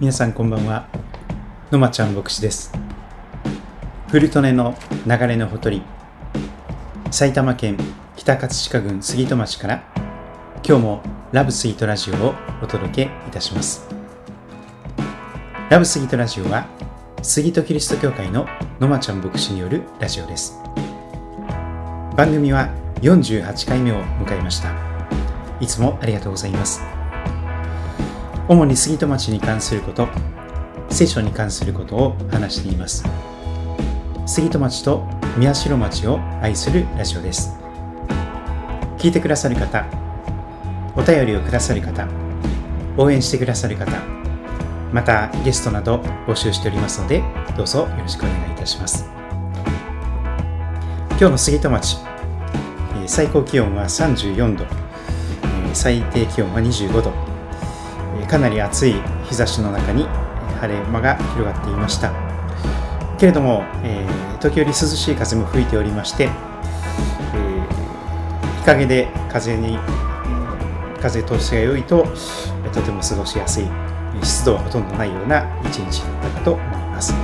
皆さんこんばんは。のまちゃん牧師です。古利根の流れのほとり埼玉県北葛飾郡杉戸町から今日もラブスイートラジオをお届けいたします。ラブスイートラジオは杉戸キリスト教会ののまちゃん牧師によるラジオです。番組は48回目を迎えました。いつもありがとうございます。主に杉戸町に関すること聖書に関することを話しています。杉戸町と宮代町を愛するラジオです。聞いてくださる方お便りをくださる方応援してくださる方またゲストなど募集しておりますのでどうぞよろしくお願いいたします。今日の杉戸町最高気温は34度最低気温は25度。かなり暑い日差しの中に晴れ間が広がっていました。けれども、えー、時折涼しい風も吹いておりまして、えー、日陰で風に風通しが良いととても過ごしやすい湿度はほとんどないような一日だったかと思います。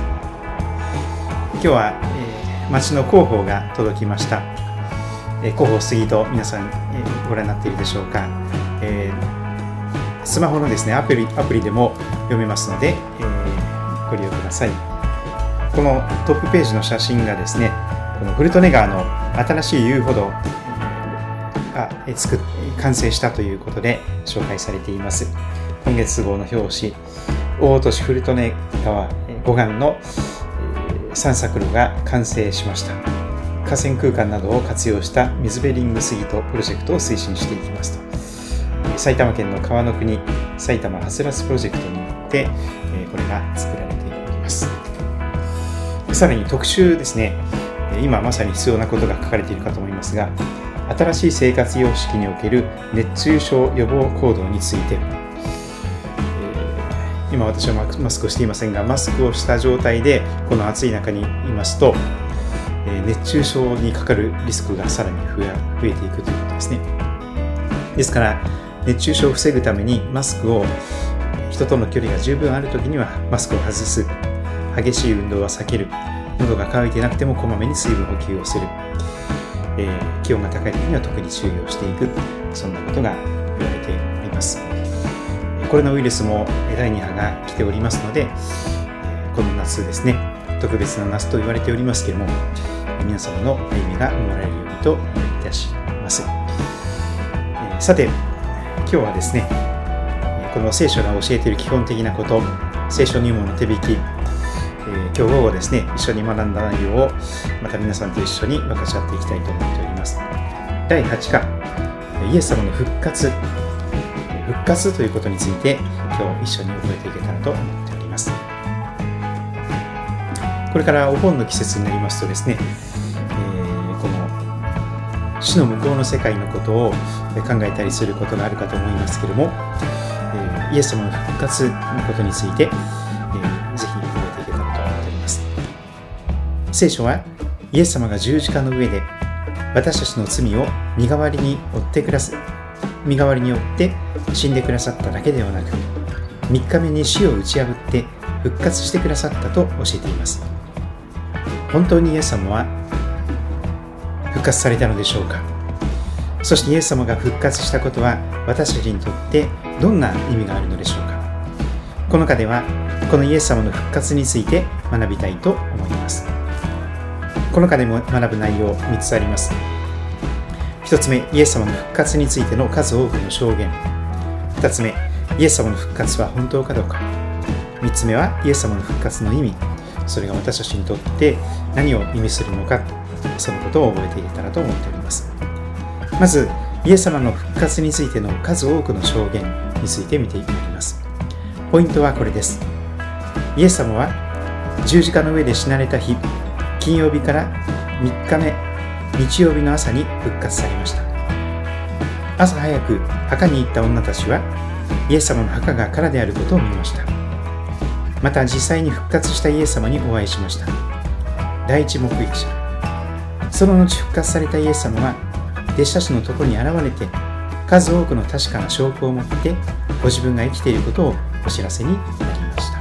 今日は、えー、町の広報が届きました、えー、広報杉と皆さん、えー、ご覧になっているでしょうか、スマホのですねアプリアプリでも読めますので、えー、ご利用ください。このトップページの写真がですねこのフルトネ川の新しい遊歩道が作完成したということで紹介されています。今月号の表紙大落としフルトネ川護岸の散策路が完成しました。河川空間などを活用した水辺リングスイートプロジェクトを推進していきますと。埼玉県の川の国埼玉ハスラスプロジェクトによって、えこれが作られております。さらに特集ですね。今まさに必要なことが書かれているかと思いますが新しい生活様式における熱中症予防行動について。今私はマスクをしていませんがマスクをした状態でこの暑い中にいますと熱中症にかかるリスクがさらに増えていくということですね。ですから熱中症を防ぐためにマスクを人との距離が十分ある時にはマスクを外す。激しい運動は避ける。喉が渇いてなくてもこまめに水分補給をする、えー、気温が高い時には特に注意をしていく。そんなことが言われております。コロナウイルスも第2波が来ておりますのでこの夏ですね特別な夏と言われておりますけれども皆様の歩みが守られるようにといたします。さて今日はですねこの聖書が教えている基本的なこと聖書入門の手引き、えー、今日午後ですね一緒に学んだ内容をまた皆さんと一緒に分かち合っていきたいと思っております。第8課イエス様の復活。復活ということについて今日一緒に覚えていけたらと思っております。これからお盆の季節になりますとですね死の向こうの世界のことを考えたりすることがあるかと思いますけれども、えイエス様の復活のことについて、えー、ぜひ覚えていけたらと思っております。聖書はイエス様が十字架の上で私たちの罪を身代わりに負ってくださ身代わりによって死んでくださっただけではなく3日目に死を打ち破って復活してくださったと教えています。本当にイエス様は復活されたのでしょうか。そしてイエス様が復活したことは私たちにとってどんな意味があるのでしょうか。この課ではこのイエス様の復活について学びたいと思います。この課でも学ぶ内容3つあります。1つ目イエス様の復活についての数多くの証言。2つ目イエス様の復活は本当かどうか。3つ目はイエス様の復活の意味。それが私たちにとって何を意味するのか。そのことを覚えていたらと思っております。まずイエス様の復活についての数多くの証言について見ていきます。ポイントはこれです。イエス様は十字架の上で死なれた日金曜日から3日目日曜日の朝に復活されました。朝早く墓に行った女たちはイエス様の墓が空であることを見ました。また実際に復活したイエス様にお会いしました。第一目撃者その後復活されたイエス様は弟子たちのところに現れて数多くの確かな証拠を持ってご自分が生きていることをお知らせになりまし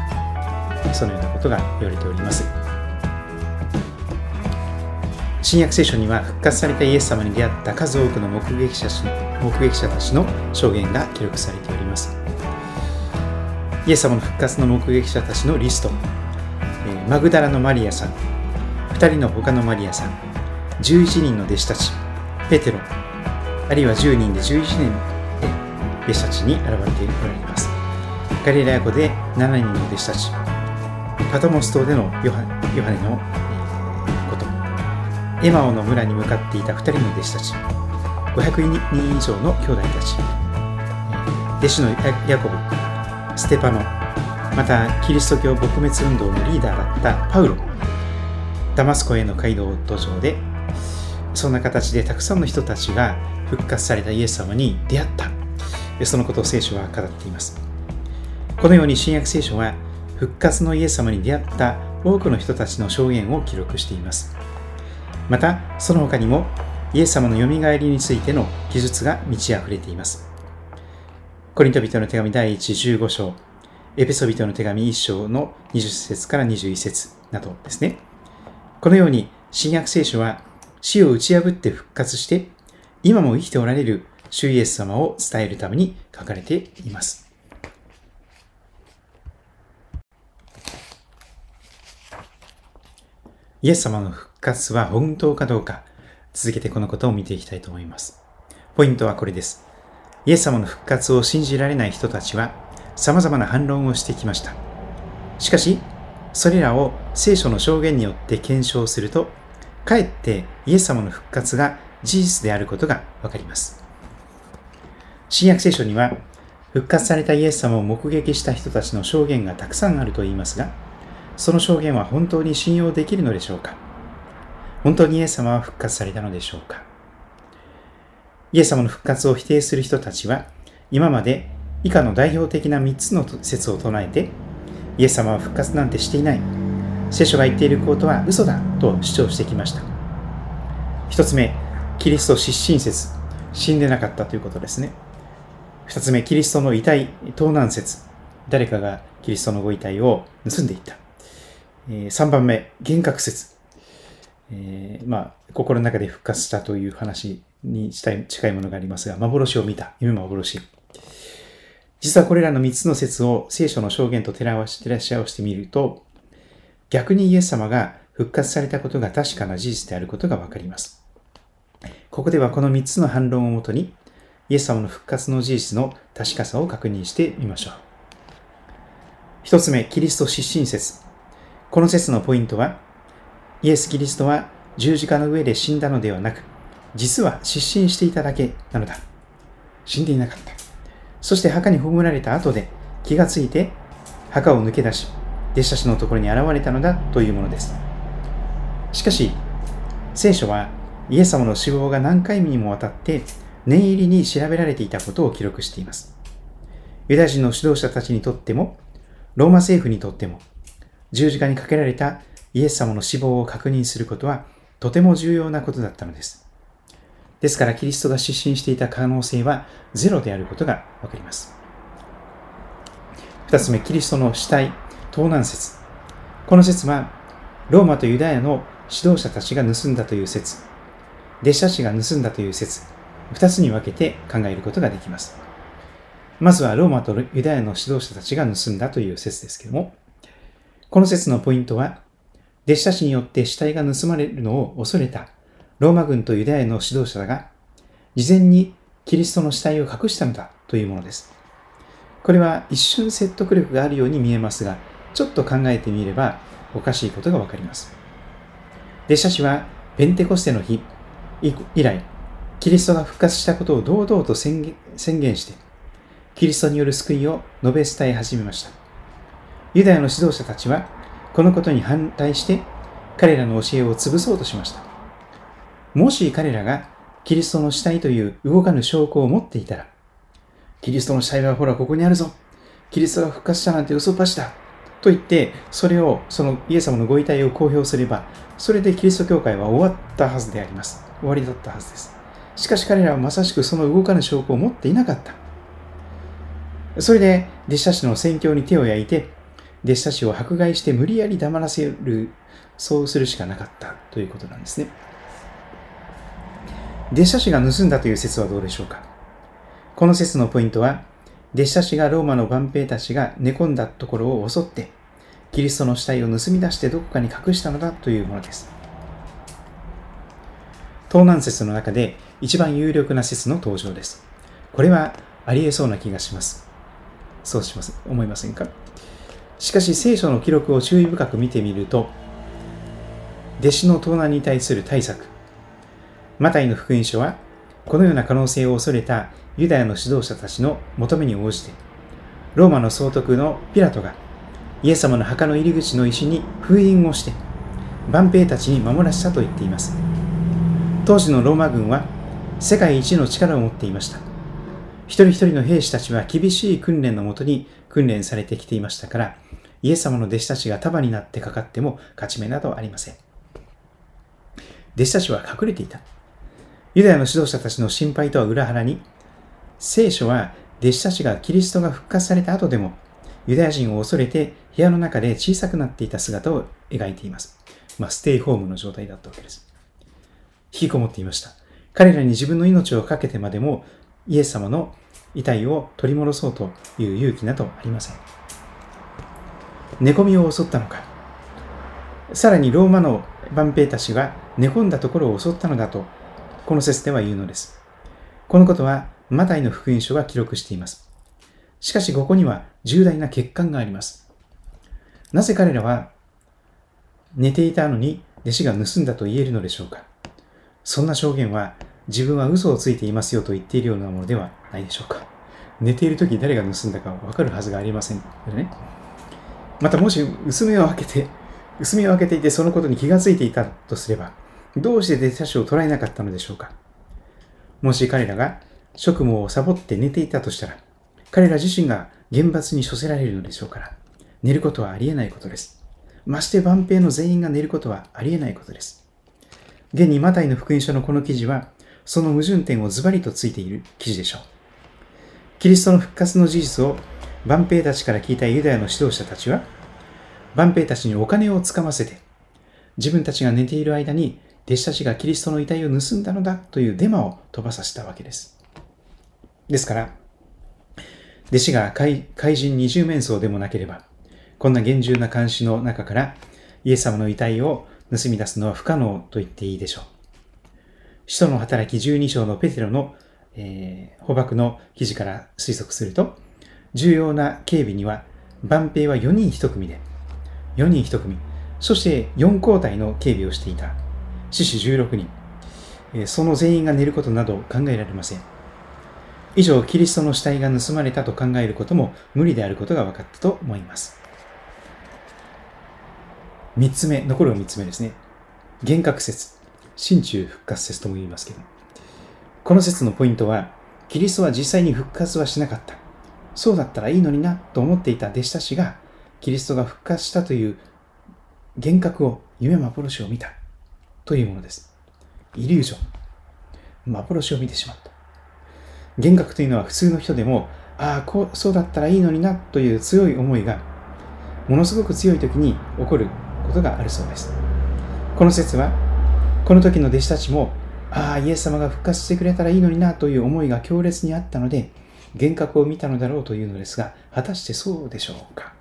たそのようなことが言われております。新約聖書には復活されたイエス様に出会った数多くの目撃者目撃者たちの証言が記録されております。イエス様の復活の目撃者たちのリスト、マグダラのマリアさん、2人の他のマリアさん、11人の弟子たち、ペテロ、あるいは10人で11人で弟子たちに現れておられます。ガリラヤ湖で7人の弟子たち、パトモス島でのヨハヨハネの、えこと、エマオの村に向かっていた2人の弟子たち、500人以上の兄弟たち、弟子のヤコブ、ステパノ、またキリスト教撲滅運動のリーダーだったパウロ、ダマスコへの街道途上で、そんな形でたくさんの人たちが復活されたイエス様に出会った。そのことを聖書は語っています。このように新約聖書は復活のイエス様に出会った多くの人たちの証言を記録しています。また、その他にもイエス様のよみがえりについての記述が満ち溢れています。コリント人の手紙第1、15章、エペソ人の手紙1章の20節から21節などですね。このように新約聖書は死を打ち破って復活して、今も生きておられる主イエス様を伝えるために書かれています。イエス様の復活は本当かどうか、続けてこのことを見ていきたいと思います。ポイントはこれです。イエス様の復活を信じられない人たちは、様々な反論をしてきました。しかし、それらを聖書の証言によって検証すると、かえってイエス様の復活が事実であることがわかります。新約聖書には、復活されたイエス様を目撃した人たちの証言がたくさんあると言いますが、その証言は本当に信用できるのでしょうか？本当にイエス様は復活されたのでしょうか？イエス様の復活を否定する人たちは、今まで以下の代表的な3つの説を唱えて、イエス様は復活なんてしていない。聖書が言っていることは嘘だと主張してきました。1つ目、キリスト失神説。死んでなかったということですね。2つ目、キリストの遺体盗難説。誰かがキリストのご遺体を盗んでいった。3番目、幻覚説。えー、まあ、心の中で復活したという話に近いものがありますが、幻を見た。夢幻。実はこれらの3つの説を聖書の証言と照らし合わせてみると、逆にイエス様が復活されたことが確かな事実であることがわかります。ここではこの3つの反論をもとに、イエス様の復活の事実の確かさを確認してみましょう。一つ目、キリスト失神説。この説のポイントは、イエス・キリストは十字架の上で死んだのではなく、実は失神していただけなのだ。死んでいなかった。そして墓に葬られた後で気がついて墓を抜け出し、弟子たちのところに現れたのだというものです。しかし、聖書はイエス様の死亡が何回にもわたって念入りに調べられていたことを記録しています。ユダヤ人の指導者たちにとっても、ローマ政府にとっても、十字架にかけられたイエス様の死亡を確認することはとても重要なことだったのです。ですからキリストが失神していた可能性はゼロであることがわかります。二つ目、キリストの死体、盗難説。この説は、ローマとユダヤの指導者たちが盗んだという説、弟子たちが盗んだという説、二つに分けて考えることができます。まずはローマとユダヤの指導者たちが盗んだという説ですけども、この説のポイントは、弟子たちによって死体が盗まれるのを恐れたローマ軍とユダヤの指導者が事前にキリストの死体を隠したのだというものです。これは一瞬説得力があるように見えますが、ちょっと考えてみればおかしいことがわかります。弟子たちはペンテコステの日以来、キリストが復活したことを堂々と宣言して、キリストによる救いを述べ伝え始めました。ユダヤの指導者たちは、このことに反対して、彼らの教えを潰そうとしました。もし彼らがキリストの死体という動かぬ証拠を持っていたら、キリストの死体はほらここにあるぞ。キリストが復活したなんて嘘っぱしだ。と言って、それを、そのイエス様のご遺体を公表すれば、それでキリスト教会は終わったはずであります。終わりだったはずです。しかし彼らはまさしくその動かぬ証拠を持っていなかった。それで、弟子たちの宣教に手を焼いて、弟子たちを迫害して無理やり黙らせる、そうするしかなかったということなんですね。弟子たちが盗んだという説はどうでしょうかこの説のポイントは、弟子たちがローマの万兵たちが寝込んだところを襲って、キリストの死体を盗み出してどこかに隠したのだというものです。盗難説の中で一番有力な説の登場です。これはありえそうな気がします。そうします。思いませんか？しかし聖書の記録を注意深く見てみると、弟子の盗難に対する対策、マタイの福音書は、このような可能性を恐れたユダヤの指導者たちの求めに応じて、ローマの総督のピラトが、イエス様の墓の入り口の石に封印をして、万兵たちに守らせたと言っています。当時のローマ軍は、世界一の力を持っていました。一人一人の兵士たちは厳しい訓練のもとに訓練されてきていましたから、イエス様の弟子たちが束になってかかっても勝ち目などありません。弟子たちは隠れていた。ユダヤの指導者たちの心配とは裏腹に、聖書は弟子たちがキリストが復活された後でも、ユダヤ人を恐れて部屋の中で小さくなっていた姿を描いています。まあ、ステイホームの状態だったわけです。引きこもっていました。彼らに自分の命を懸けてまでもイエス様の遺体を取り戻そうという勇気などありません。寝込みを襲ったのか。さらにローマの万兵たちが寝込んだところを襲ったのだと、この説では言うのです。このことはマタイの福音書が記録しています。しかしここには重大な欠陥があります。なぜ彼らは寝ていたのに弟子が盗んだと言えるのでしょうか？そんな証言は自分は嘘をついていますよと言っているようなものではないでしょうか？寝ている時誰が盗んだかわかるはずがありませんね。またもし薄目を開けて、薄目を開けていてそのことに気がついていたとすれば、どうして弟子たちを捉えなかったのでしょうか？もし彼らが職務をサボって寝ていたとしたら、彼ら自身が厳罰に処せられるのでしょうから、寝ることはありえないことです。まして万兵の全員が寝ることはありえないことです。現にマタイの福音書のこの記事は、その矛盾点をズバリとついている記事でしょう。キリストの復活の事実を万兵たちから聞いたユダヤの指導者たちは、万兵たちにお金をつかませて、自分たちが寝ている間に弟子たちがキリストの遺体を盗んだのだというデマを飛ばさせたわけです。ですから、弟子が怪人二重面相でもなければ、こんな厳重な監視の中からイエス様の遺体を盗み出すのは不可能と言っていいでしょう。使徒の働き12章のペテロの、えー、捕獲の記事から推測すると、重要な警備には、万兵は4人1組で、4人1組、そして4交代の警備をしていた、死死16人、えー、その全員が寝ることなど考えられません。以上、キリストの死体が盗まれたと考えることも無理であることが分かったと思います。三つ目、残るは三つ目ですね。幻覚説。心中復活説とも言いますけど。この説のポイントは、キリストは実際に復活はしなかった。そうだったらいいのになと思っていた弟子たちが、キリストが復活したという幻覚を、夢幻を見た。というものです。イリュージョン。幻を見てしまった。幻覚というのは普通の人でも、ああ、こう、そうだったらいいのになという強い思いが、ものすごく強い時に起こることがあるそうです。この説は、この時の弟子たちも、ああ、イエス様が復活してくれたらいいのになという思いが強烈にあったので、幻覚を見たのだろうというのですが、果たしてそうでしょうか。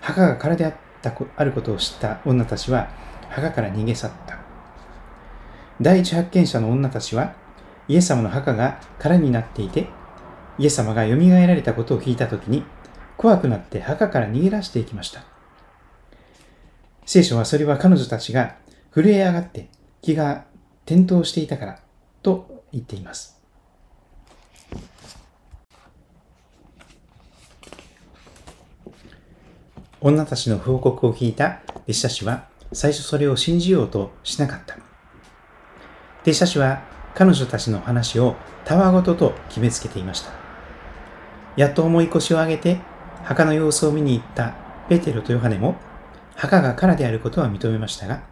墓が空であったあることを知った女たちは、墓から逃げ去った。第一発見者の女たちは、イエス様の墓が空になっていて、イエス様が蘇られたことを聞いたときに、怖くなって墓から逃げ出していきました。聖書はそれは彼女たちが震え上がって気が転倒していたからと言っています。女たちの報告を聞いた弟子たちは最初それを信じようとしなかった。弟子たちは彼女たちの話をたわごとと決めつけていました。やっと重い腰を上げて墓の様子を見に行ったペテロとヨハネも墓が空であることは認めましたが、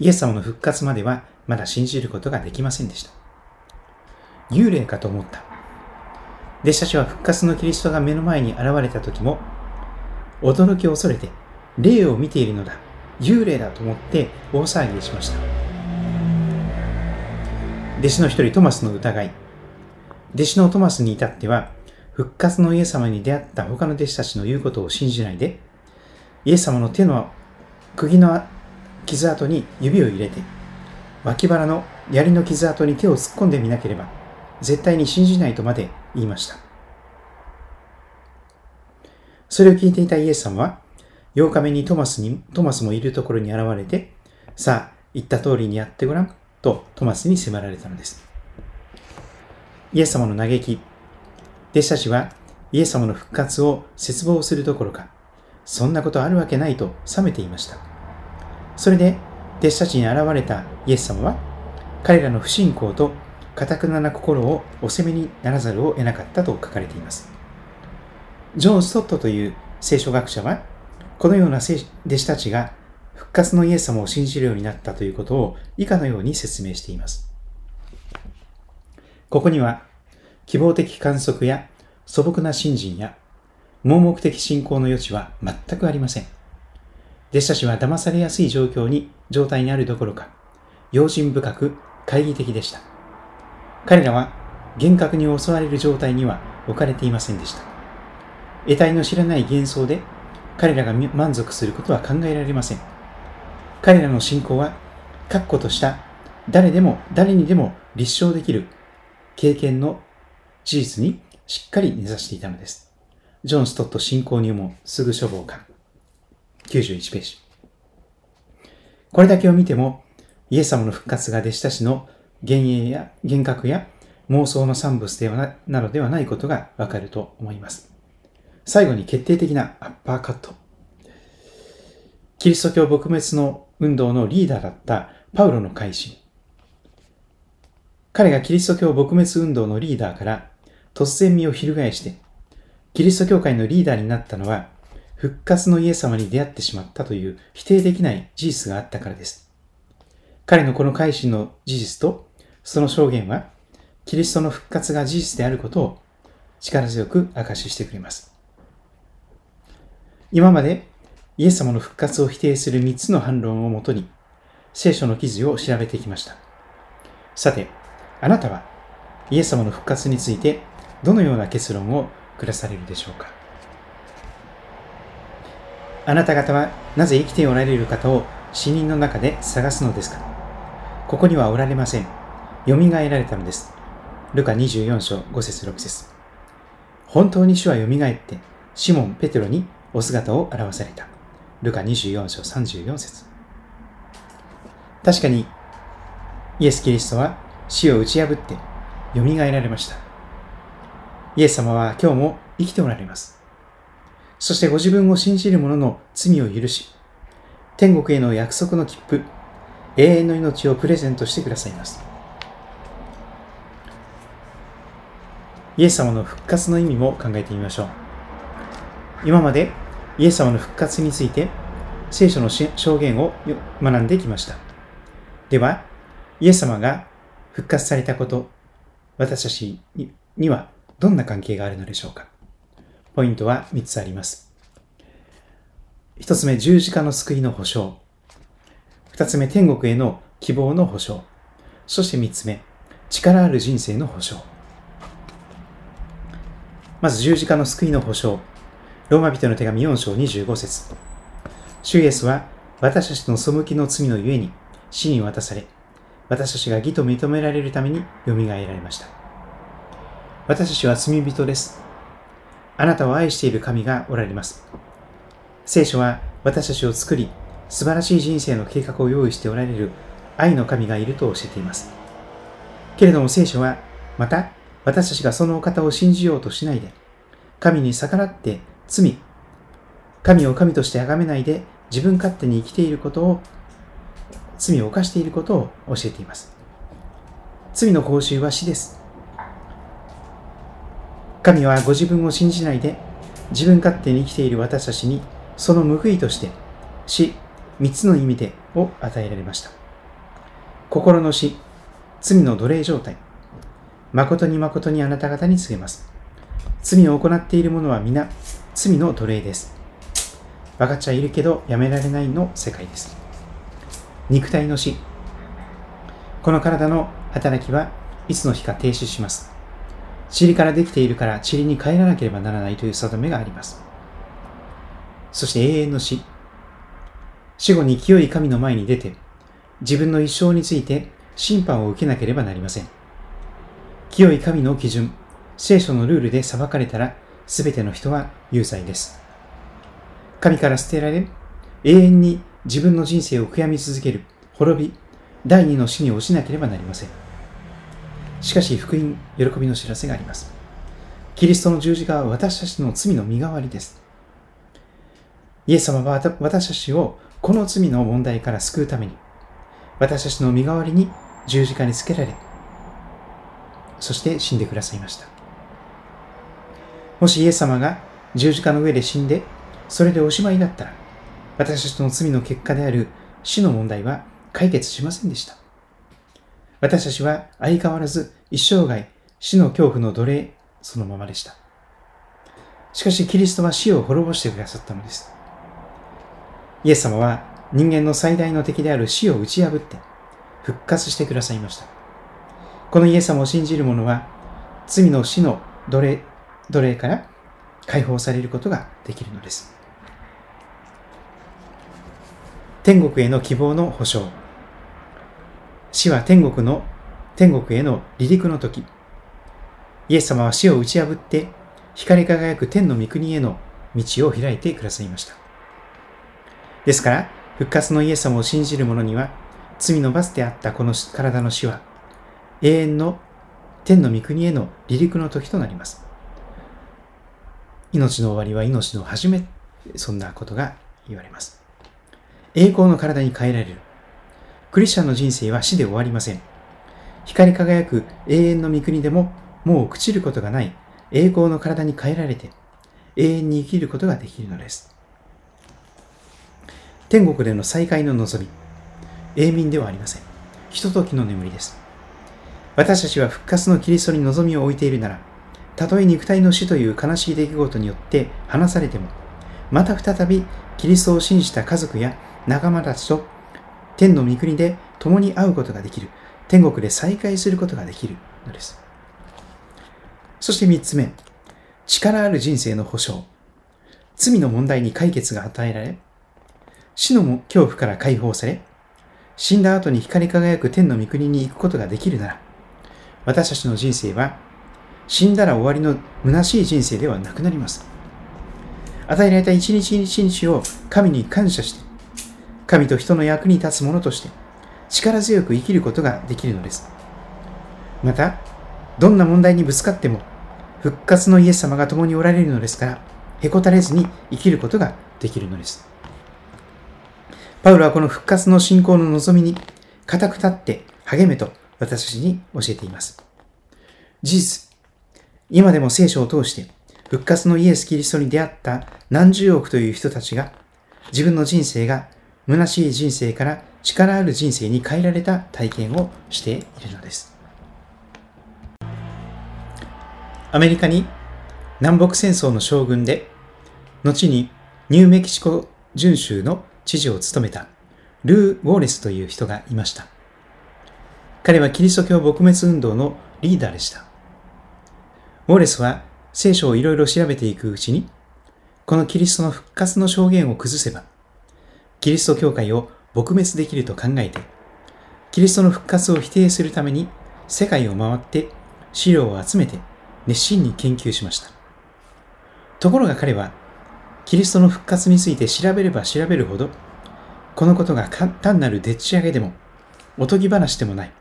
イエス様の復活まではまだ信じることができませんでした。幽霊かと思った。弟子たちは復活のキリストが目の前に現れた時も、驚きを恐れて、霊を見ているのだ、幽霊だと思って大騒ぎしました。弟子の一人トマスの疑い。弟子のトマスに至っては、復活のイエス様に出会った他の弟子たちの言うことを信じないで、イエス様の手の釘の傷跡に指を入れて、脇腹の槍の傷跡に手を突っ込んでみなければ、絶対に信じないとまで言いました。それを聞いていたイエス様は、8日目にトマスに、トマスもいるところに現れて、さあ、言った通りにやってごらん、とトマスに迫られたのです。イエス様の嘆き、弟子たちはイエス様の復活を絶望するどころか、そんなことあるわけないと冷めていました。それで、弟子たちに現れたイエス様は、彼らの不信仰と堅くなな心をお責めにならざるを得なかったと書かれています。ジョン・ストットという聖書学者は、このような弟子たちが復活のイエス様を信じるようになったということを以下のように説明しています。ここには、希望的観測や素朴な信心や盲目的信仰の余地は全くありません。弟子たちは騙されやすい状況に、状態にあるどころか、用心深く懐疑的でした。彼らは厳格に襲われる状態には置かれていませんでした。得体の知らない幻想で彼らが満足することは考えられません。彼らの信仰は、確固とした誰でも誰にでも立証できる経験の事実にしっかり根ざしていたのです。ジョン・ストット信仰入門すぐ処方館91ページ。これだけを見ても、イエス様の復活が弟子たちの幻影や幻覚や妄想の産物ではななのではないことがわかると思います。最後に決定的なアッパーカット。キリスト教撲滅の運動のリーダーだったパウロの改心。彼がキリスト教撲滅運動のリーダーから突然身を翻して、キリスト教会のリーダーになったのは、復活のイエス様に出会ってしまったという否定できない事実があったからです。彼のこの改心の事実と、その証言は、キリストの復活が事実であることを力強く明かししてくれます。今までイエス様の復活を否定する3つの反論をもとに、聖書の記事を調べてきました。さて、あなたはイエス様の復活についてどのような結論を下されるでしょうかあなた方はなぜ生きておられる方を死人の中で探すのですかここにはおられません。蘇られたのです。ルカ24章5節6節本当に主は蘇って、シモン・ペテロにお姿を表された。ルカ24章34節確かに、イエス・キリストは死を打ち破って蘇られました。イエス様は今日も生きておられます。そしてご自分を信じる者の罪を許し、天国への約束の切符、永遠の命をプレゼントしてくださいます。イエス様の復活の意味も考えてみましょう。今までイエス様の復活について聖書の証言を学んできました。では、イエス様が復活されたこと、私たちにはどんな関係があるのでしょうか？ポイントは3つあります。1つ目、十字架の救いの保証。2つ目、天国への希望の保証。そして3つ目、力ある人生の保証。まず十字架の救いの保証。ローマ人の手紙4章25節主イエスは私たちの背きの罪のゆえに死に渡され、私たちが義と認められるために蘇られました。私たちは罪人です。あなたを愛している神がおられます。聖書は私たちを作り、素晴らしい人生の計画を用意しておられる愛の神がいると教えています。けれども聖書は、また私たちがそのお方を信じようとしないで、神に逆らって罪、神を神として崇めないで自分勝手に生きていることを、罪を犯していることを教えています。罪の報酬は死です。神はご自分を信じないで自分勝手に生きている私たちにその報いとして死三つの意味でを与えられました。心の死、罪の奴隷状態、誠に誠にあなた方に告げます。罪を行っている者は皆罪の奴隷です。分かっちゃいるけどやめられないの世界です。肉体の死。この体の働きはいつの日か停止します。塵からできているから塵に帰らなければならないという定めがあります。そして永遠の死。死後に清い神の前に出て、自分の一生について審判を受けなければなりません。清い神の基準、聖書のルールで裁かれたら、すべての人は有罪です。神から捨てられ、永遠に自分の人生を悔やみ続ける、滅び、第二の死に落ちなければなりません。しかし、福音、喜びの知らせがあります。キリストの十字架は私たちの罪の身代わりです。イエス様は私たちをこの罪の問題から救うために、私たちの身代わりに十字架につけられ、そして死んでくださいました。もしイエス様が十字架の上で死んで、それでおしまいだったら、私たちの罪の結果である死の問題は解決しませんでした。私たちは相変わらず一生涯死の恐怖の奴隷そのままでした。しかしキリストは死を滅ぼしてくださったのです。イエス様は人間の最大の敵である死を打ち破って復活してくださいました。このイエス様を信じる者は罪の死の奴隷奴隷から解放されることができるのです。天国への希望の保証。死は天国の、天国への離陸の時。イエス様は死を打ち破って光り輝く天の御国への道を開いてくださいました。ですから、復活のイエス様を信じる者には、罪の罰であったこの体の死は、永遠の天の御国への離陸の時となります。命の終わりは命の始め、そんなことが言われます。栄光の体に変えられる。クリスチャンの人生は死で終わりません。光り輝く永遠の御国でも、もう朽ちることがない栄光の体に変えられて、永遠に生きることができるのです。天国での再会の望み、永眠ではありません。ひとときの眠りです。私たちは復活のキリストに望みを置いているなら、たとえ肉体の死という悲しい出来事によって離されても、また再びキリストを信じた家族や仲間たちと天の御国で共に会うことができる。天国で再会することができるのです。そして三つ目、力ある人生の保障。罪の問題に解決が与えられ、死の恐怖から解放され、死んだ後に光り輝く天の御国に行くことができるなら、私たちの人生は死んだら終わりの虚しい人生ではなくなります。与えられた一日一日を神に感謝して、神と人の役に立つ者として力強く生きることができるのです。また、どんな問題にぶつかっても復活のイエス様が共におられるのですから、へこたれずに生きることができるのです。パウロはこの復活の信仰の望みに固く立って励めと私たちに教えています。事実、今でも聖書を通して復活のイエス・キリストに出会った何十億という人たちが自分の人生が虚しい人生から力ある人生に変えられた体験をしているのです。アメリカに南北戦争の将軍で、後にニューメキシコ準州の知事を務めたルー・ウォーレスという人がいました。彼はキリスト教撲滅運動のリーダーでした。ウォーレスは聖書をいろいろ調べていくうちに、このキリストの復活の証言を崩せば、キリスト教会を撲滅できると考えて、キリストの復活を否定するために世界を回って資料を集めて熱心に研究しました。ところが彼は、キリストの復活について調べれば調べるほど、このことが単なるでっち上げでも、おとぎ話でもない、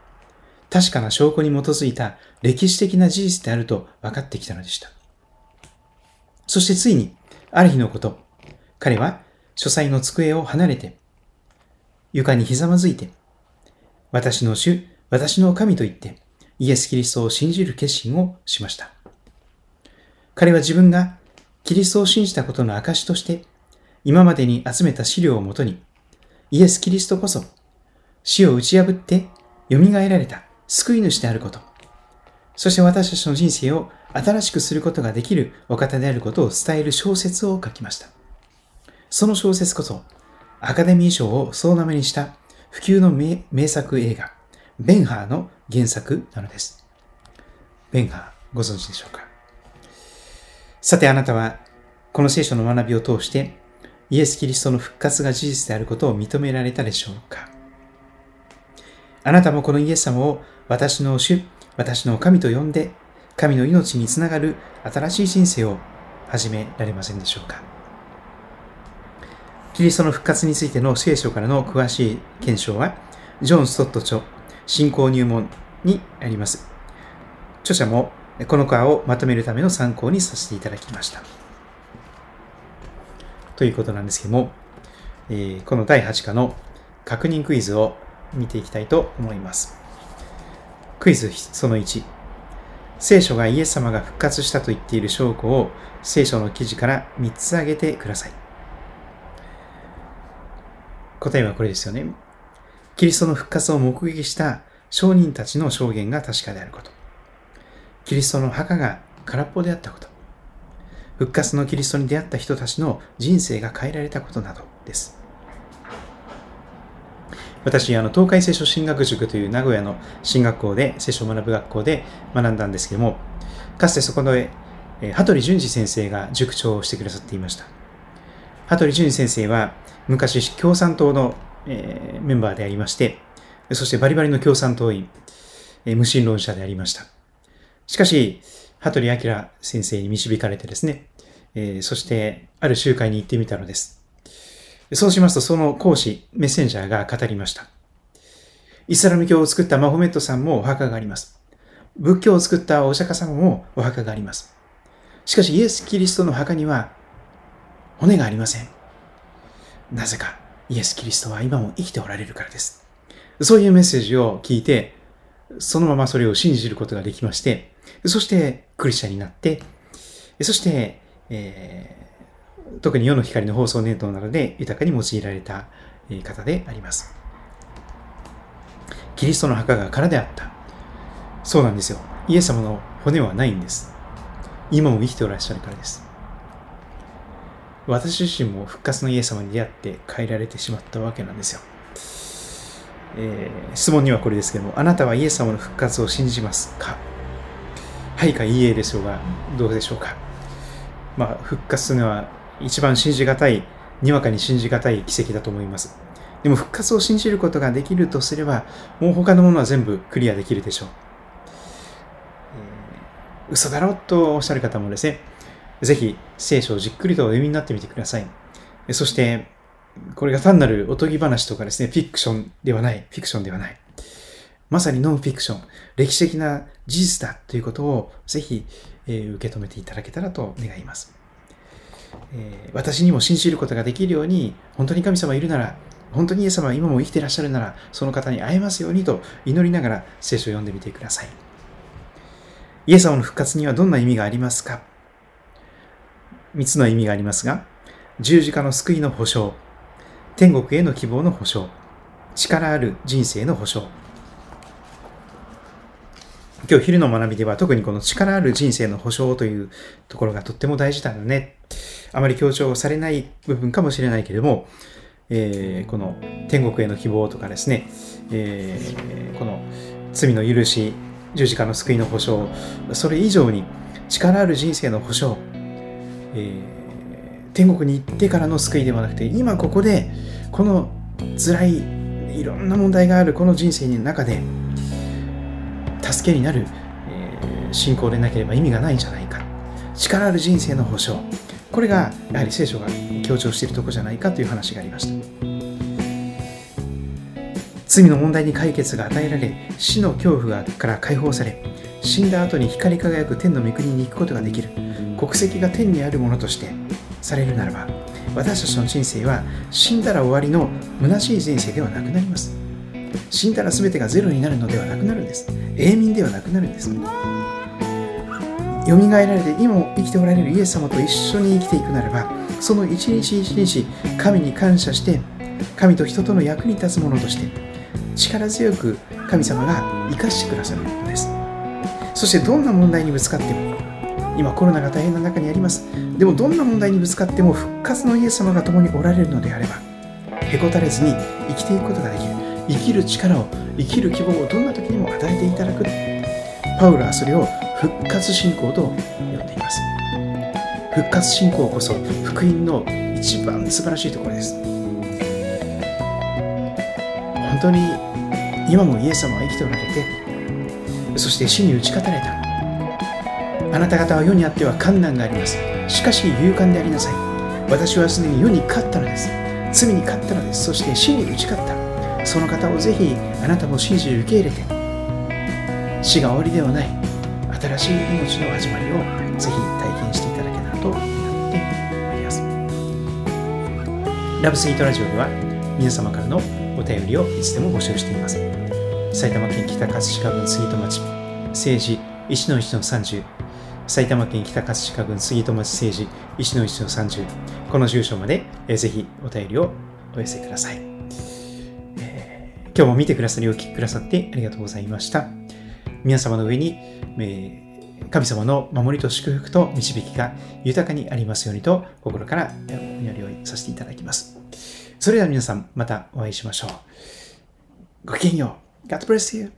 確かな証拠に基づいた歴史的な事実であると分かってきたのでした。そしてついに、ある日のこと、彼は書斎の机を離れて、床にひざまずいて、私の主、私の神と言って、イエス・キリストを信じる決心をしました。彼は自分がキリストを信じたことの証として、今までに集めた資料をもとに、イエス・キリストこそ、死を打ち破って蘇られた救い主であること、そして私たちの人生を新しくすることができるお方であることを伝える小説を書きました。その小説こそアカデミー賞を総なめにした普及の名名作映画、ベンハーの原作なのです。ベンハー、ご存知でしょうか？さてあなたは、この聖書の学びを通して、イエス・キリストの復活が事実であることを認められたでしょうか？あなたもこのイエス様を私の主、私の神と呼んで、神の命につながる新しい人生を始められませんでしょうか？キリストの復活についての聖書からの詳しい検証は、ジョン・ストット著、信仰入門にあります。著者もこの課をまとめるための参考にさせていただきました。ということなんですけども、えー、この第8課の確認クイズを見ていきたいと思います。クイズその1。聖書がイエス様が復活したと言っている証拠を聖書の記事から3つ挙げてください。答えはこれですよね。キリストの復活を目撃した証人たちの証言が確かであること。キリストの墓が空っぽであったこと。復活のキリストに出会った人たちの人生が変えられたことなどです。私、あの、東海聖書進学塾という名古屋の進学校で、聖書を学ぶ学校で学んだんですけども、かつてそこで、羽鳥淳二先生が塾長をしてくださっていました。羽鳥淳二先生は、昔共産党の、えー、メンバーでありまして、そしてバリバリの共産党員、えー、無神論者でありました。しかし、羽鳥明先生に導かれてですね、えー、そしてある集会に行ってみたのです。そうしますと、その講師、メッセンジャーが語りました。イスラム教を作ったマホメットさんもお墓があります。仏教を作ったお釈迦様もお墓があります。しかしイエス・キリストの墓には骨がありません。なぜか、イエス・キリストは今も生きておられるからです。そういうメッセージを聞いて、そのままそれを信じることができまして、そしてクリスチャンになって、そして、えー、特に世の光の放送ネットなどで豊かに用いられた方であります。キリストの墓が空であった。そうなんですよ。イエス様の骨はないんです。今も生きておらっしゃるからです。私自身も復活のイエス様に出会って変えられてしまったわけなんですよ。えー、質問にはこれですけども、あなたはイエス様の復活を信じますか？はいかいいえでしょうが、どうでしょうか？まあ、復活というのは一番信じがたい、にわかに信じがたい奇跡だと思います。でも復活を信じることができるとすれば、もう他のものは全部クリアできるでしょう。えー、嘘だろとおっしゃる方もですね、ぜひ聖書をじっくりとお読みになってみてください。そして、これが単なるおとぎ話とかですね、フィクションではない、フィクションではない。まさにノンフィクション、歴史的な事実だということをぜひ、えー、受け止めていただけたらと願います、えー、私にも信じることができるように、本当に神様いるなら、本当にイエス様は今も生きていらっしゃるなら、その方に会えますようにと祈りながら聖書を読んでみてください。イエス様の復活にはどんな意味がありますか？3つの意味がありますが、十字架の救いの保証、天国への希望の保証、力ある人生の保証。今日昼の学びでは特にこの力ある人生の保証というところがとっても大事だよね。あまり強調されない部分かもしれないけれども、えー、この天国への希望とかですね、えー、この罪の許し、十字架の救いの保証、それ以上に力ある人生の保証、えー、天国に行ってからの救いではなくて今ここでこの辛いいろんな問題があるこの人生の中で助けになる、えー、信仰でなければ意味がないんじゃないか。力ある人生の保証。これがやはり聖書が強調しているとこじゃないかという話がありました。罪の問題に解決が与えられ死の恐怖から解放され死んだ後に光り輝く天の御国に行くことができる。国籍が天にあるものとしてされるならば私たちの人生は死んだら終わりの虚しい人生ではなくなります。死んだら全てがゼロになるのではなくなるんです。永眠ではなくなるんです。よ蘇られて今も生きておられるイエス様と一緒に生きていくならばその一日一日神に感謝して神と人との役に立つものとして力強く神様が生かしてくださるのです。そしてどんな問題にぶつかっても今コロナが大変な中にあります。でもどんな問題にぶつかっても復活のイエス様が共におられるのであればへこたれずに生きていくことができる。生きる力を生きる希望をどんな時にも与えていただく。パウロはそれを復活信仰と呼んでいます。復活信仰こそ福音の一番素晴らしいところです。本当に今もイエス様は生きておられてそして死に打ち勝たれた。あなた方は世にあっては困難があります。しかし勇敢でありなさい。私はすでに世に勝ったのです。罪に勝ったのです。そして死に打ち勝った。その方をぜひあなたも信じ受け入れて。死が終わりではない。新しい命の始まりをぜひ体験していただけたらと思ってまいります。ラブスイートラジオでは皆様からのお便りをいつでも募集しています。埼玉県北葛飾郡杉戸町。政治石の一の30埼玉県北葛飾郡杉戸町政治石の一の30この住所まで、えー、ぜひお便りをお寄せください、えー、今日も見てくださりお聞きくださってありがとうございました。皆様の上に、えー、神様の守りと祝福と導きが豊かにありますようにと心からお祈りをさせていただきます。それでは皆さんまたお会いしましょう。ごきげんよう。God bless you.